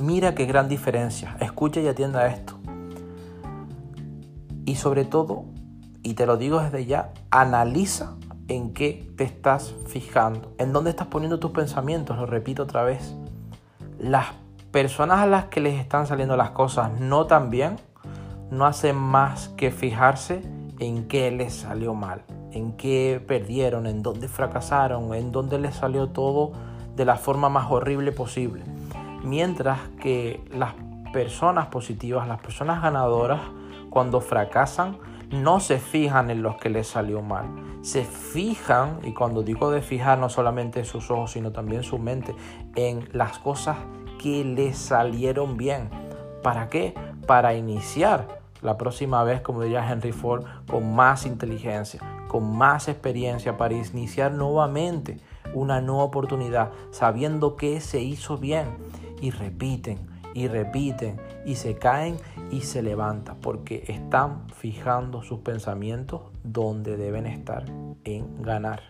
Mira qué gran diferencia. Escucha y atienda esto. Y sobre todo, y te lo digo desde ya, analiza en qué te estás fijando, en dónde estás poniendo tus pensamientos, lo repito otra vez. Las personas a las que les están saliendo las cosas no tan bien, no hacen más que fijarse en qué les salió mal, en qué perdieron, en dónde fracasaron, en dónde les salió todo de la forma más horrible posible. Mientras que las personas positivas, las personas ganadoras, cuando fracasan, no se fijan en los que les salió mal. Se fijan, y cuando digo de fijar, no solamente sus ojos, sino también su mente, en las cosas que les salieron bien. ¿Para qué? Para iniciar la próxima vez, como diría Henry Ford, con más inteligencia, con más experiencia, para iniciar nuevamente una nueva oportunidad, sabiendo que se hizo bien. Y repiten, y repiten, y se caen y se levantan, porque están fijando sus pensamientos donde deben estar, en ganar.